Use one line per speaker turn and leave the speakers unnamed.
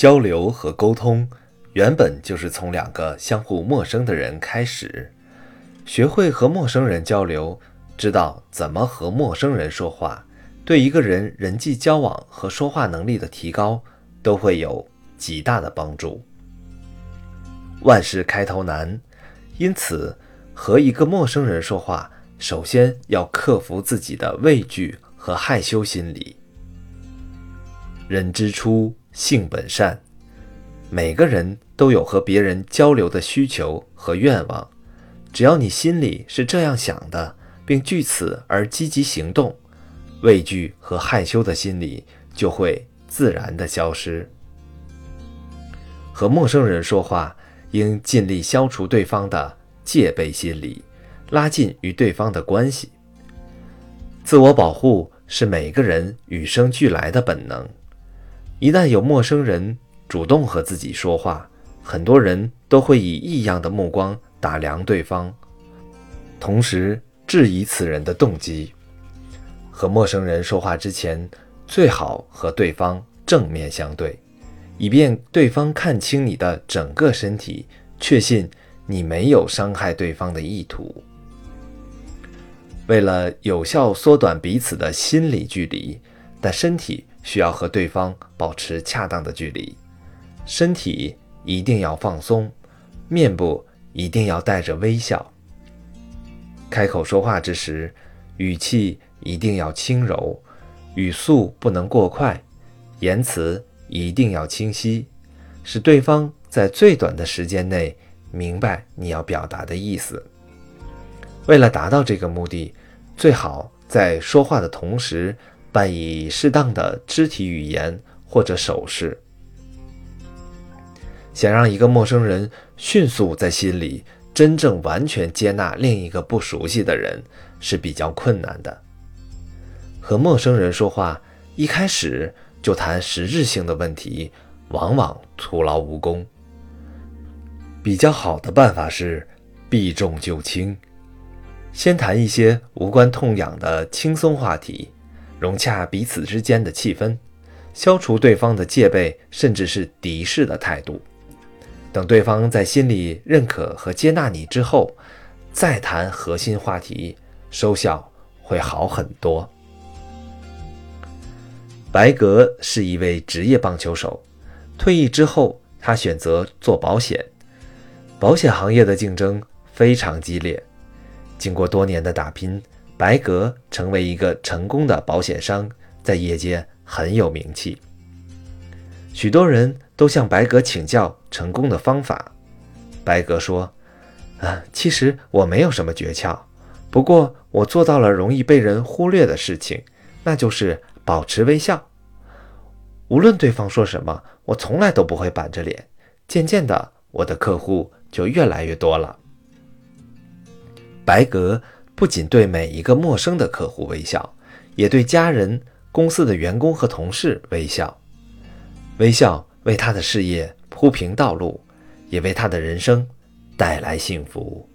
交流和沟通原本就是从两个相互陌生的人开始。学会和陌生人交流，知道怎么和陌生人说话，对一个人人际交往和说话能力的提高都会有极大的帮助。万事开头难，因此和一个陌生人说话，首先要克服自己的畏惧和害羞心理。人之初，性本善。每个人都有和别人交流的需求和愿望，只要你心里是这样想的，并据此而积极行动，畏惧和害羞的心理就会自然的消失。和陌生人说话，应尽力消除对方的戒备心理，拉近与对方的关系。自我保护是每个人与生俱来的本能。一旦有陌生人主动和自己说话，很多人都会以异样的目光打量对方，同时质疑此人的动机。和陌生人说话之前，最好和对方正面相对，以便对方看清你的整个身体，确信你没有伤害对方的意图。为了有效缩短彼此的心理距离，但身体。需要和对方保持恰当的距离，身体一定要放松，面部一定要带着微笑。开口说话之时，语气一定要轻柔，语速不能过快，言辞一定要清晰，使对方在最短的时间内明白你要表达的意思。为了达到这个目的，最好在说话的同时。伴以适当的肢体语言或者手势。想让一个陌生人迅速在心里真正完全接纳另一个不熟悉的人是比较困难的。和陌生人说话，一开始就谈实质性的问题，往往徒劳无功。比较好的办法是避重就轻，先谈一些无关痛痒的轻松话题。融洽彼此之间的气氛，消除对方的戒备甚至是敌视的态度。等对方在心里认可和接纳你之后，再谈核心话题，收效会好很多。白格是一位职业棒球手，退役之后，他选择做保险。保险行业的竞争非常激烈，经过多年的打拼。白格成为一个成功的保险商，在业界很有名气。许多人都向白格请教成功的方法。白格说：“啊，其实我没有什么诀窍，不过我做到了容易被人忽略的事情，那就是保持微笑。无论对方说什么，我从来都不会板着脸。渐渐的，我的客户就越来越多了。”白格。不仅对每一个陌生的客户微笑，也对家人、公司的员工和同事微笑。微笑为他的事业铺平道路，也为他的人生带来幸福。